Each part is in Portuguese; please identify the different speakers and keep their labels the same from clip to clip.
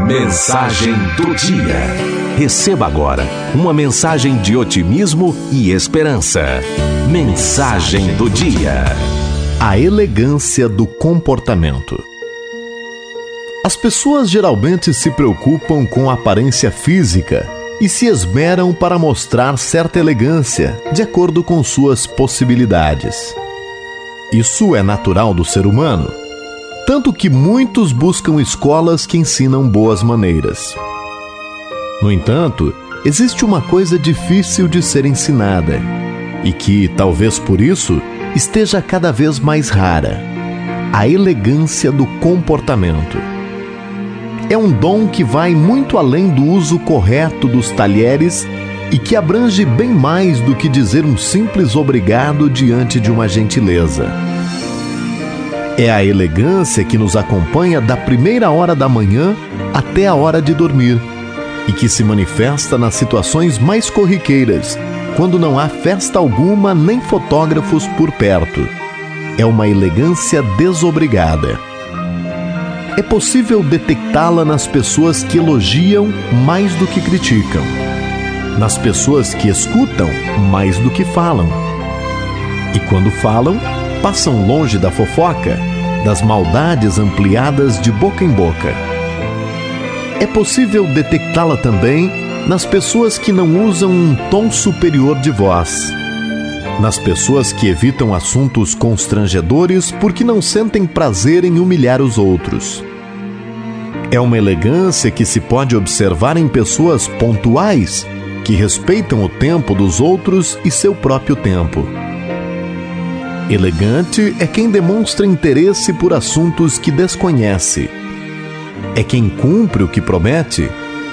Speaker 1: Mensagem do dia. Receba agora uma mensagem de otimismo e esperança. Mensagem do dia.
Speaker 2: A elegância do comportamento. As pessoas geralmente se preocupam com a aparência física e se esmeram para mostrar certa elegância de acordo com suas possibilidades. Isso é natural do ser humano tanto que muitos buscam escolas que ensinam boas maneiras. No entanto, existe uma coisa difícil de ser ensinada e que, talvez por isso, esteja cada vez mais rara: a elegância do comportamento. É um dom que vai muito além do uso correto dos talheres e que abrange bem mais do que dizer um simples obrigado diante de uma gentileza. É a elegância que nos acompanha da primeira hora da manhã até a hora de dormir e que se manifesta nas situações mais corriqueiras, quando não há festa alguma nem fotógrafos por perto. É uma elegância desobrigada. É possível detectá-la nas pessoas que elogiam mais do que criticam, nas pessoas que escutam mais do que falam. E quando falam, passam longe da fofoca, das maldades ampliadas de boca em boca. É possível detectá-la também nas pessoas que não usam um tom superior de voz, nas pessoas que evitam assuntos constrangedores porque não sentem prazer em humilhar os outros. É uma elegância que se pode observar em pessoas pontuais que respeitam o tempo dos outros e seu próprio tempo. Elegante é quem demonstra interesse por assuntos que desconhece. É quem cumpre o que promete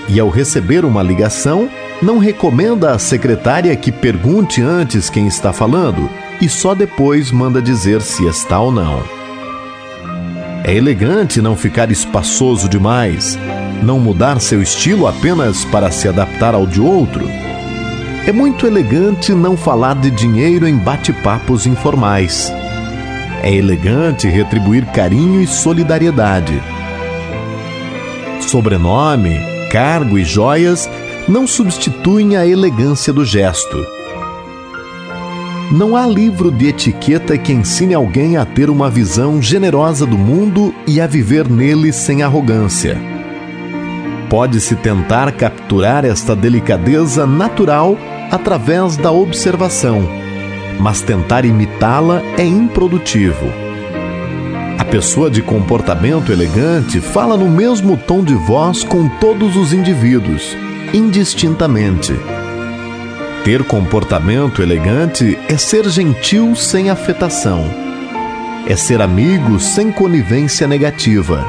Speaker 2: e, ao receber uma ligação, não recomenda à secretária que pergunte antes quem está falando e só depois manda dizer se está ou não. É elegante não ficar espaçoso demais, não mudar seu estilo apenas para se adaptar ao de outro é muito elegante não falar de dinheiro em bate-papos informais. É elegante retribuir carinho e solidariedade. Sobrenome, cargo e joias não substituem a elegância do gesto. Não há livro de etiqueta que ensine alguém a ter uma visão generosa do mundo e a viver nele sem arrogância. Pode-se tentar capturar esta delicadeza natural através da observação, mas tentar imitá-la é improdutivo. A pessoa de comportamento elegante fala no mesmo tom de voz com todos os indivíduos, indistintamente. Ter comportamento elegante é ser gentil sem afetação. É ser amigo sem conivência negativa.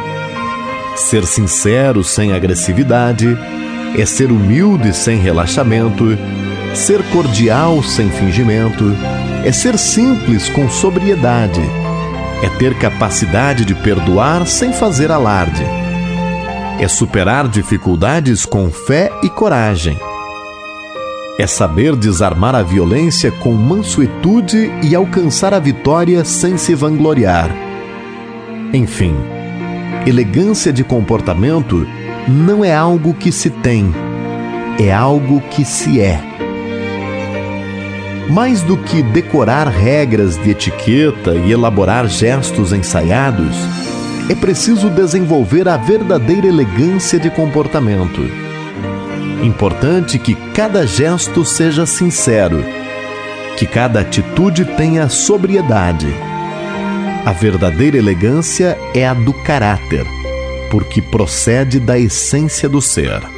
Speaker 2: Ser sincero sem agressividade. É ser humilde sem relaxamento Ser cordial sem fingimento é ser simples com sobriedade, é ter capacidade de perdoar sem fazer alarde, é superar dificuldades com fé e coragem, é saber desarmar a violência com mansuetude e alcançar a vitória sem se vangloriar. Enfim, elegância de comportamento não é algo que se tem, é algo que se é. Mais do que decorar regras de etiqueta e elaborar gestos ensaiados, é preciso desenvolver a verdadeira elegância de comportamento. Importante que cada gesto seja sincero, que cada atitude tenha sobriedade. A verdadeira elegância é a do caráter, porque procede da essência do ser.